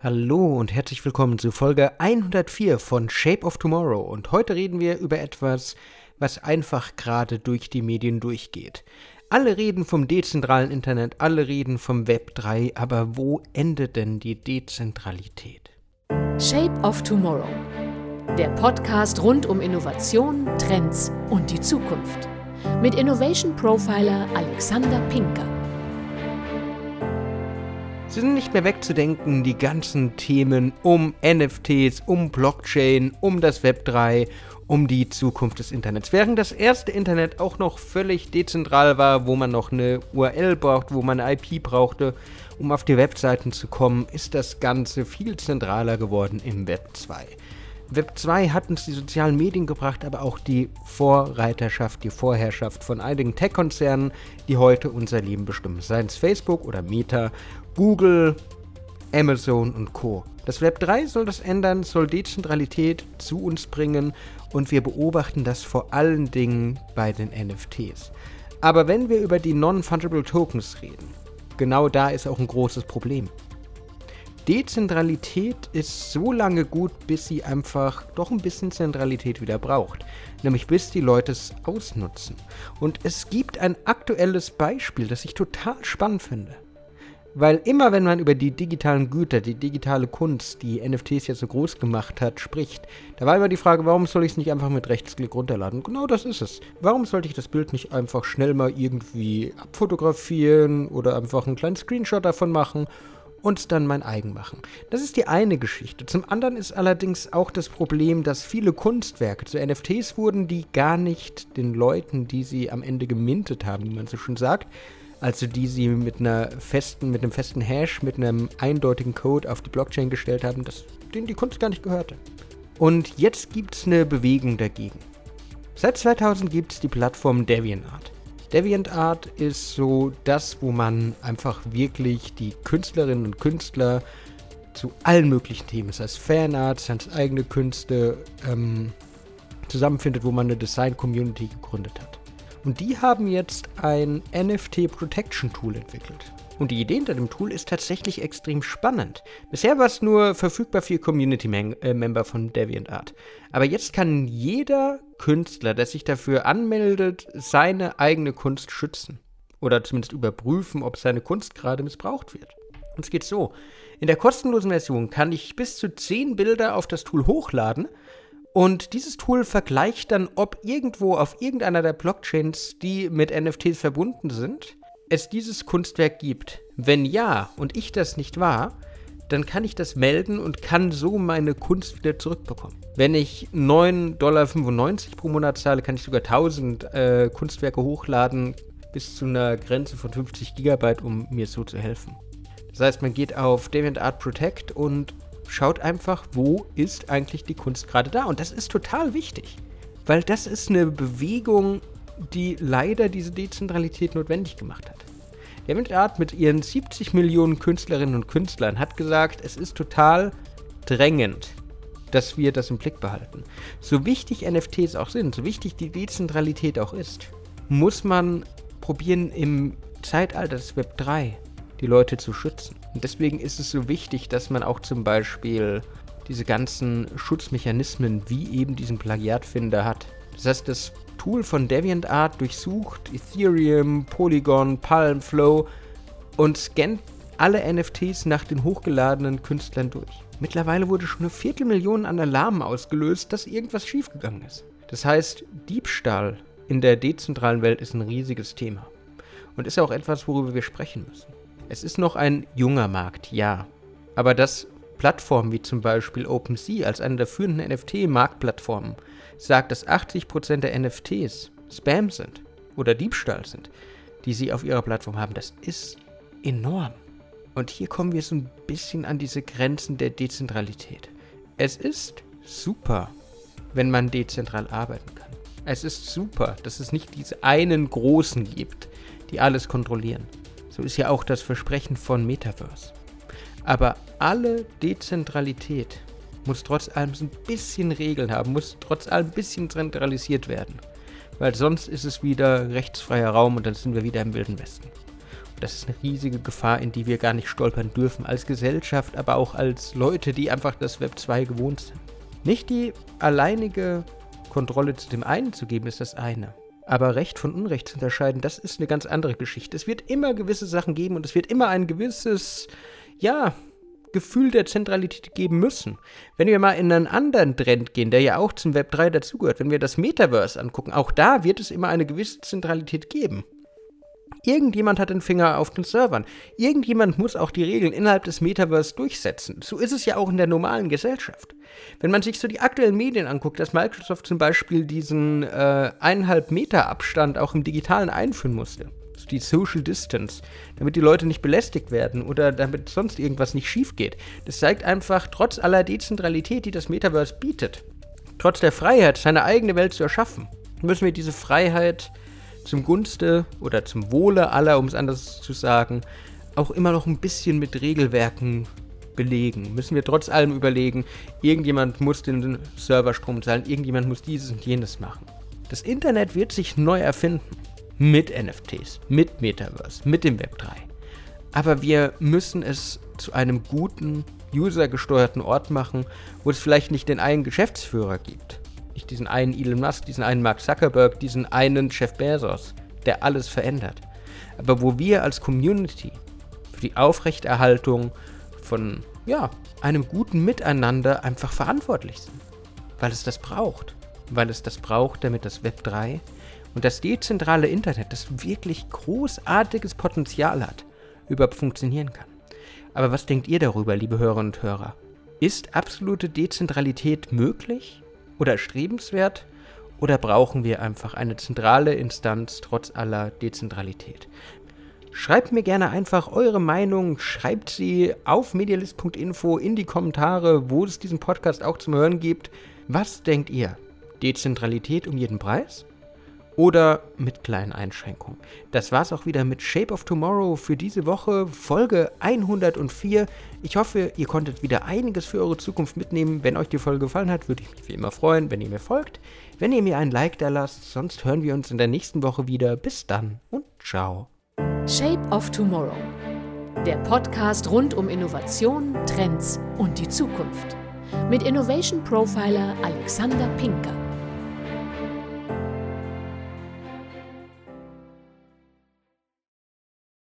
Hallo und herzlich willkommen zu Folge 104 von Shape of Tomorrow. Und heute reden wir über etwas, was einfach gerade durch die Medien durchgeht. Alle reden vom dezentralen Internet, alle reden vom Web 3, aber wo endet denn die Dezentralität? Shape of Tomorrow. Der Podcast rund um Innovation, Trends und die Zukunft. Mit Innovation Profiler Alexander Pinker. Sie sind nicht mehr wegzudenken, die ganzen Themen um NFTs, um Blockchain, um das Web 3, um die Zukunft des Internets. Während das erste Internet auch noch völlig dezentral war, wo man noch eine URL braucht, wo man eine IP brauchte, um auf die Webseiten zu kommen, ist das Ganze viel zentraler geworden im Web 2. Web 2 hat uns die sozialen Medien gebracht, aber auch die Vorreiterschaft, die Vorherrschaft von einigen Tech-Konzernen, die heute unser Leben bestimmen. Seien es Facebook oder Meta, Google, Amazon und Co. Das Web 3 soll das ändern, soll Dezentralität zu uns bringen und wir beobachten das vor allen Dingen bei den NFTs. Aber wenn wir über die Non-Fungible Tokens reden, genau da ist auch ein großes Problem. Dezentralität ist so lange gut, bis sie einfach doch ein bisschen Zentralität wieder braucht. Nämlich bis die Leute es ausnutzen. Und es gibt ein aktuelles Beispiel, das ich total spannend finde. Weil immer wenn man über die digitalen Güter, die digitale Kunst, die NFTs jetzt so groß gemacht hat, spricht, da war immer die Frage, warum soll ich es nicht einfach mit Rechtsklick runterladen? Genau das ist es. Warum sollte ich das Bild nicht einfach schnell mal irgendwie abfotografieren oder einfach einen kleinen Screenshot davon machen und dann mein eigen machen. Das ist die eine Geschichte. Zum anderen ist allerdings auch das Problem, dass viele Kunstwerke zu NFTs wurden, die gar nicht den Leuten, die sie am Ende gemintet haben, wie man so schön sagt, also die sie mit einer festen, mit einem festen Hash, mit einem eindeutigen Code auf die Blockchain gestellt haben, dass denen die Kunst gar nicht gehörte. Und jetzt gibt es eine Bewegung dagegen. Seit 2000 gibt es die Plattform DeviantArt. DeviantArt ist so das, wo man einfach wirklich die Künstlerinnen und Künstler zu allen möglichen Themen, sei es Fanart, sei es eigene Künste, ähm, zusammenfindet, wo man eine Design-Community gegründet hat. Und die haben jetzt ein NFT Protection Tool entwickelt. Und die Idee hinter dem Tool ist tatsächlich extrem spannend. Bisher war es nur verfügbar für Community-Member äh, von DeviantArt. Aber jetzt kann jeder Künstler, der sich dafür anmeldet, seine eigene Kunst schützen. Oder zumindest überprüfen, ob seine Kunst gerade missbraucht wird. Und es geht so. In der kostenlosen Version kann ich bis zu 10 Bilder auf das Tool hochladen und dieses Tool vergleicht dann, ob irgendwo auf irgendeiner der Blockchains, die mit NFTs verbunden sind, es dieses Kunstwerk gibt. Wenn ja und ich das nicht war, dann kann ich das melden und kann so meine Kunst wieder zurückbekommen. Wenn ich 9,95 Dollar pro Monat zahle, kann ich sogar 1000 äh, Kunstwerke hochladen bis zu einer Grenze von 50 Gigabyte, um mir so zu helfen. Das heißt, man geht auf DeviantArt Protect und schaut einfach, wo ist eigentlich die Kunst gerade da. Und das ist total wichtig, weil das ist eine Bewegung, die leider diese Dezentralität notwendig gemacht hat. Der Art mit ihren 70 Millionen Künstlerinnen und Künstlern hat gesagt, es ist total drängend, dass wir das im Blick behalten. So wichtig NFTs auch sind, so wichtig die Dezentralität auch ist, muss man probieren im Zeitalter des Web 3 die Leute zu schützen. Und deswegen ist es so wichtig, dass man auch zum Beispiel diese ganzen Schutzmechanismen wie eben diesen Plagiatfinder hat. Das heißt, das Tool von DeviantArt durchsucht Ethereum, Polygon, Palm, Flow und scannt alle NFTs nach den hochgeladenen Künstlern durch. Mittlerweile wurde schon eine Viertelmillion an Alarmen ausgelöst, dass irgendwas schiefgegangen ist. Das heißt, Diebstahl in der dezentralen Welt ist ein riesiges Thema. Und ist auch etwas, worüber wir sprechen müssen. Es ist noch ein junger Markt, ja. Aber dass Plattformen wie zum Beispiel OpenSea als eine der führenden NFT-Marktplattformen sagt, dass 80% der NFTs Spam sind oder Diebstahl sind, die sie auf ihrer Plattform haben, das ist enorm. Und hier kommen wir so ein bisschen an diese Grenzen der Dezentralität. Es ist super, wenn man dezentral arbeiten kann. Es ist super, dass es nicht diese einen Großen gibt, die alles kontrollieren. So ist ja auch das Versprechen von Metaverse. Aber alle Dezentralität muss trotz allem ein bisschen Regeln haben, muss trotz allem ein bisschen zentralisiert werden. Weil sonst ist es wieder rechtsfreier Raum und dann sind wir wieder im Wilden Westen. Das ist eine riesige Gefahr, in die wir gar nicht stolpern dürfen, als Gesellschaft, aber auch als Leute, die einfach das Web 2 gewohnt sind. Nicht die alleinige Kontrolle zu dem einen zu geben, ist das eine. Aber Recht von Unrecht zu unterscheiden, das ist eine ganz andere Geschichte. Es wird immer gewisse Sachen geben und es wird immer ein gewisses, ja, Gefühl der Zentralität geben müssen. Wenn wir mal in einen anderen Trend gehen, der ja auch zum Web 3 dazugehört, wenn wir das Metaverse angucken, auch da wird es immer eine gewisse Zentralität geben. Irgendjemand hat den Finger auf den Servern. Irgendjemand muss auch die Regeln innerhalb des Metaverse durchsetzen. So ist es ja auch in der normalen Gesellschaft. Wenn man sich so die aktuellen Medien anguckt, dass Microsoft zum Beispiel diesen äh, eineinhalb Meter Abstand auch im Digitalen einführen musste, die Social Distance, damit die Leute nicht belästigt werden oder damit sonst irgendwas nicht schief geht. Das zeigt einfach, trotz aller Dezentralität, die das Metaverse bietet, trotz der Freiheit, seine eigene Welt zu erschaffen, müssen wir diese Freiheit zum Gunste oder zum Wohle aller, um es anders zu sagen, auch immer noch ein bisschen mit Regelwerken belegen. Müssen wir trotz allem überlegen, irgendjemand muss den Serverstrom zahlen, irgendjemand muss dieses und jenes machen. Das Internet wird sich neu erfinden. Mit NFTs, mit Metaverse, mit dem Web 3. Aber wir müssen es zu einem guten, usergesteuerten Ort machen, wo es vielleicht nicht den einen Geschäftsführer gibt, nicht diesen einen Elon Musk, diesen einen Mark Zuckerberg, diesen einen Jeff Bezos, der alles verändert. Aber wo wir als Community für die Aufrechterhaltung von ja, einem guten Miteinander einfach verantwortlich sind. Weil es das braucht. Weil es das braucht, damit das Web 3 und das dezentrale Internet, das wirklich großartiges Potenzial hat, überhaupt funktionieren kann. Aber was denkt ihr darüber, liebe Hörerinnen und Hörer? Ist absolute Dezentralität möglich? oder erstrebenswert? Oder brauchen wir einfach eine zentrale Instanz trotz aller Dezentralität? Schreibt mir gerne einfach eure Meinung, schreibt sie auf medialist.info in die Kommentare, wo es diesen Podcast auch zum Hören gibt. Was denkt ihr? Dezentralität um jeden Preis? Oder mit kleinen Einschränkungen. Das war's auch wieder mit Shape of Tomorrow für diese Woche, Folge 104. Ich hoffe, ihr konntet wieder einiges für eure Zukunft mitnehmen. Wenn euch die Folge gefallen hat, würde ich mich wie immer freuen, wenn ihr mir folgt, wenn ihr mir ein Like da lasst. Sonst hören wir uns in der nächsten Woche wieder. Bis dann und ciao. Shape of Tomorrow. Der Podcast rund um Innovation, Trends und die Zukunft. Mit Innovation Profiler Alexander Pinker.